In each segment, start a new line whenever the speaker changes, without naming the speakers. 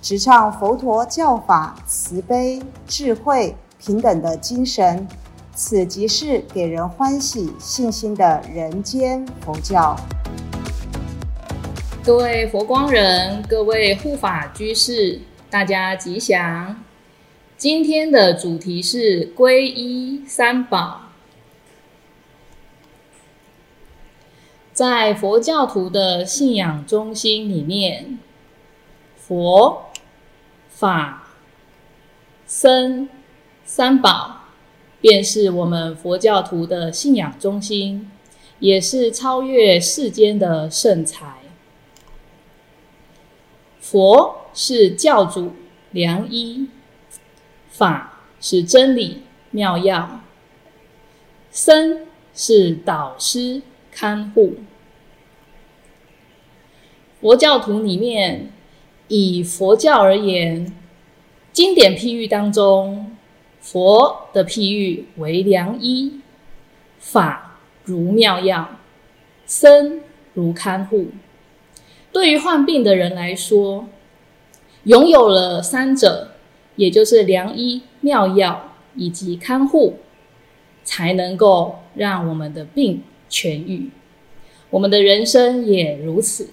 直唱佛陀教法慈悲、智慧、平等的精神。此即是给人欢喜、信心的人间佛教。
各位佛光人，各位护法居士，大家吉祥。今天的主题是皈依三宝。在佛教徒的信仰中心里面，佛、法、僧三宝。便是我们佛教徒的信仰中心，也是超越世间的圣才。佛是教主良医，法是真理妙药，僧是导师看护。佛教徒里面，以佛教而言，经典譬喻当中。佛的譬喻为良医，法如妙药，僧如看护。对于患病的人来说，拥有了三者，也就是良医、妙药以及看护，才能够让我们的病痊愈。我们的人生也如此，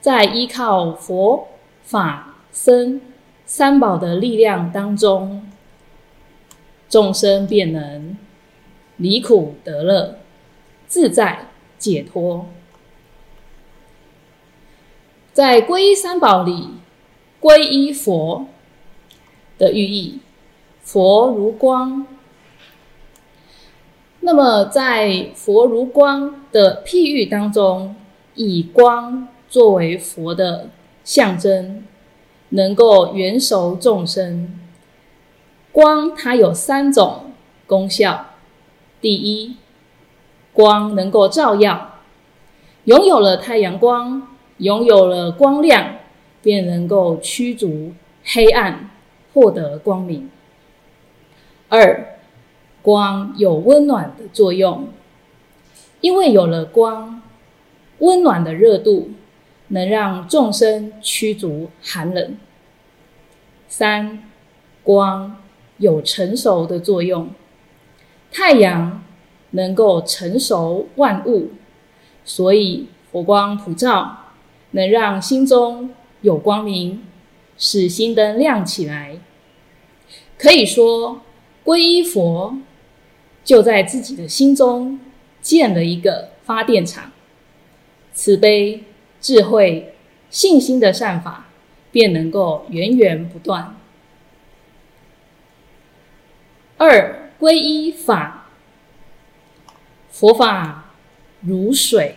在依靠佛法僧三宝的力量当中。众生便能离苦得乐，自在解脱。在皈依三宝里，皈依佛的寓意，佛如光。那么，在佛如光的譬喻当中，以光作为佛的象征，能够圆熟众生。光它有三种功效：第一，光能够照耀，拥有了太阳光，拥有了光亮，便能够驱逐黑暗，获得光明。二，光有温暖的作用，因为有了光，温暖的热度能让众生驱逐寒冷。三，光。有成熟的作用，太阳能够成熟万物，所以佛光普照，能让心中有光明，使心灯亮起来。可以说，皈依佛，就在自己的心中建了一个发电厂，慈悲、智慧、信心的善法，便能够源源不断。二皈依法，佛法如水，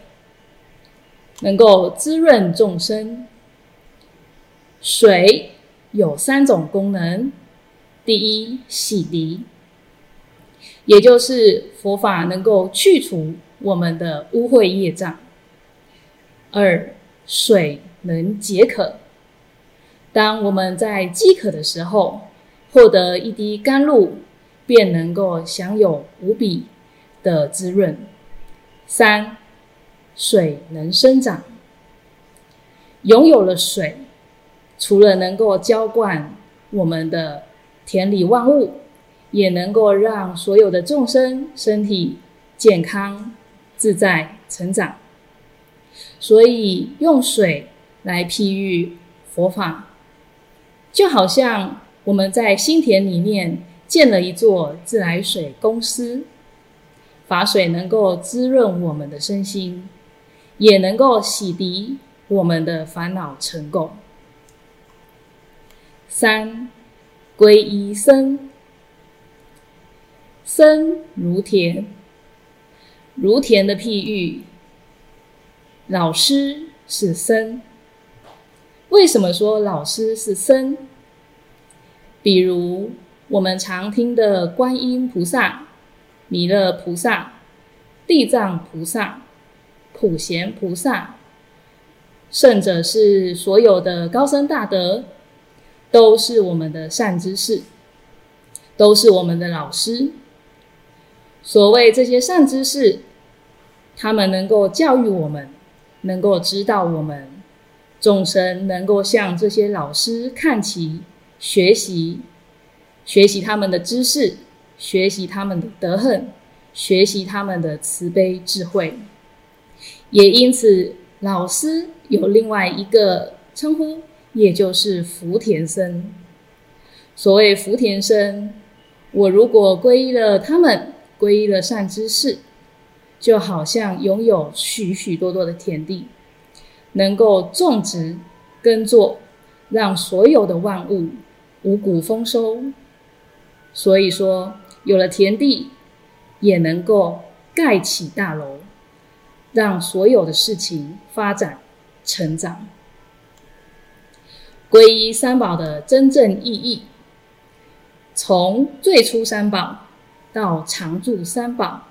能够滋润众生。水有三种功能：第一，洗涤，也就是佛法能够去除我们的污秽业障；二，水能解渴，当我们在饥渴的时候，获得一滴甘露。便能够享有无比的滋润。三，水能生长。拥有了水，除了能够浇灌我们的田里万物，也能够让所有的众生身体健康、自在成长。所以，用水来譬喻佛法，就好像我们在心田里面。建了一座自来水公司，法水能够滋润我们的身心，也能够洗涤我们的烦恼尘垢。三，皈依僧，僧如田，如田的譬喻，老师是僧。为什么说老师是僧？比如我们常听的观音菩萨、弥勒菩萨、地藏菩萨、普贤菩萨，甚者是所有的高僧大德，都是我们的善知识，都是我们的老师。所谓这些善知识，他们能够教育我们，能够指导我们，众生能够向这些老师看齐。学习，学习他们的知识，学习他们的德行，学习他们的慈悲智慧。也因此，老师有另外一个称呼，也就是福田僧。所谓福田僧，我如果皈依了他们，皈依了善知识，就好像拥有许许多多的田地，能够种植耕作，让所有的万物。五谷丰收，所以说有了田地，也能够盖起大楼，让所有的事情发展成长。皈依三宝的真正意义，从最初三宝到常住三宝，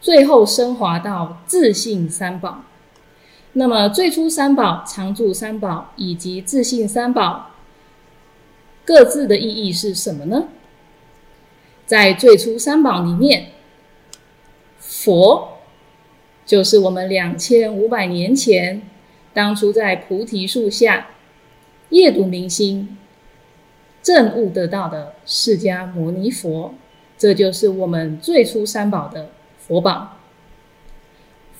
最后升华到自信三宝。那么最初三宝、常住三宝以及自信三宝。各自的意义是什么呢？在最初三宝里面，佛就是我们两千五百年前当初在菩提树下夜读明心证悟得到的释迦牟尼佛，这就是我们最初三宝的佛宝。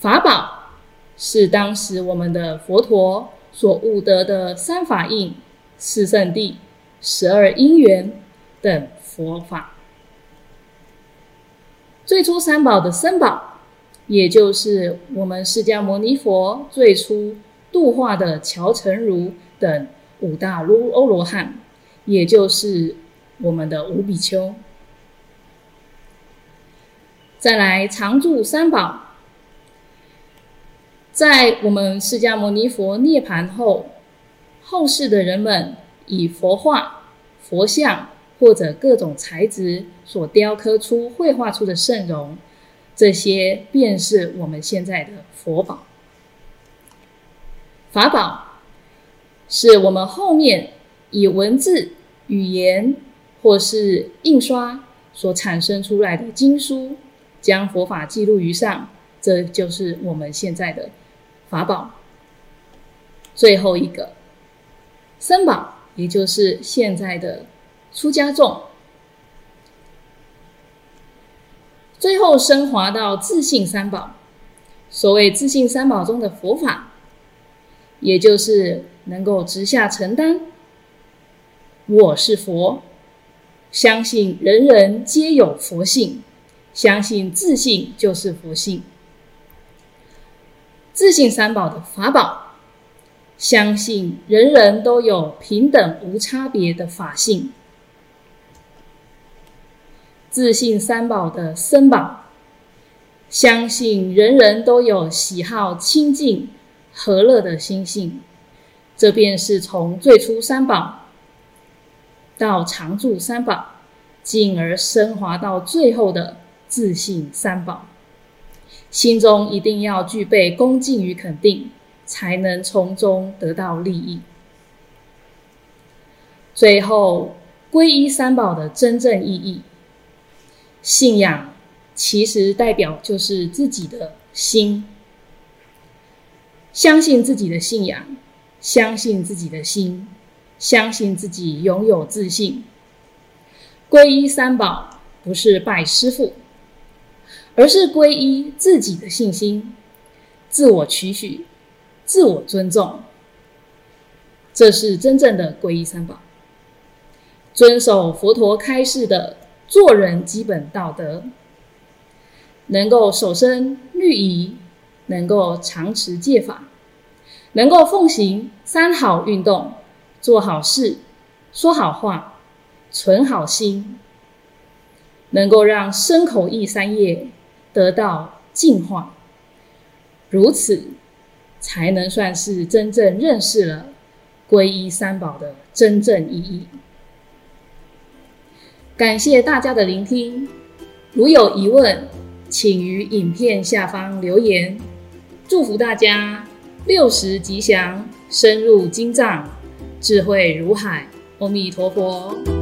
法宝是当时我们的佛陀所悟得的三法印、四圣谛。十二因缘等佛法，最初三宝的僧宝，也就是我们释迦牟尼佛最初度化的乔成如等五大罗欧罗汉，也就是我们的五比丘。再来常住三宝，在我们释迦牟尼佛涅盘后，后世的人们。以佛画、佛像或者各种材质所雕刻出、绘画出的圣容，这些便是我们现在的佛宝。法宝是我们后面以文字、语言或是印刷所产生出来的经书，将佛法记录于上，这就是我们现在的法宝。最后一个僧宝。也就是现在的出家众，最后升华到自信三宝。所谓自信三宝中的佛法，也就是能够直下承担。我是佛，相信人人皆有佛性，相信自信就是佛性。自信三宝的法宝。相信人人都有平等无差别的法性，自信三宝的身宝，相信人人都有喜好清净和乐的心性，这便是从最初三宝到常住三宝，进而升华到最后的自信三宝，心中一定要具备恭敬与肯定。才能从中得到利益。最后，皈依三宝的真正意义，信仰其实代表就是自己的心，相信自己的信仰，相信自己的心，相信自己拥有自信。皈依三宝不是拜师傅，而是皈依自己的信心，自我取许。自我尊重，这是真正的皈依三宝。遵守佛陀开示的做人基本道德，能够守身律仪，能够常持戒法，能够奉行三好运动，做好事，说好话，存好心，能够让身口意三业得到净化，如此。才能算是真正认识了皈依三宝的真正意义。感谢大家的聆听，如有疑问，请于影片下方留言。祝福大家六十吉祥，深入经藏，智慧如海。阿弥陀佛。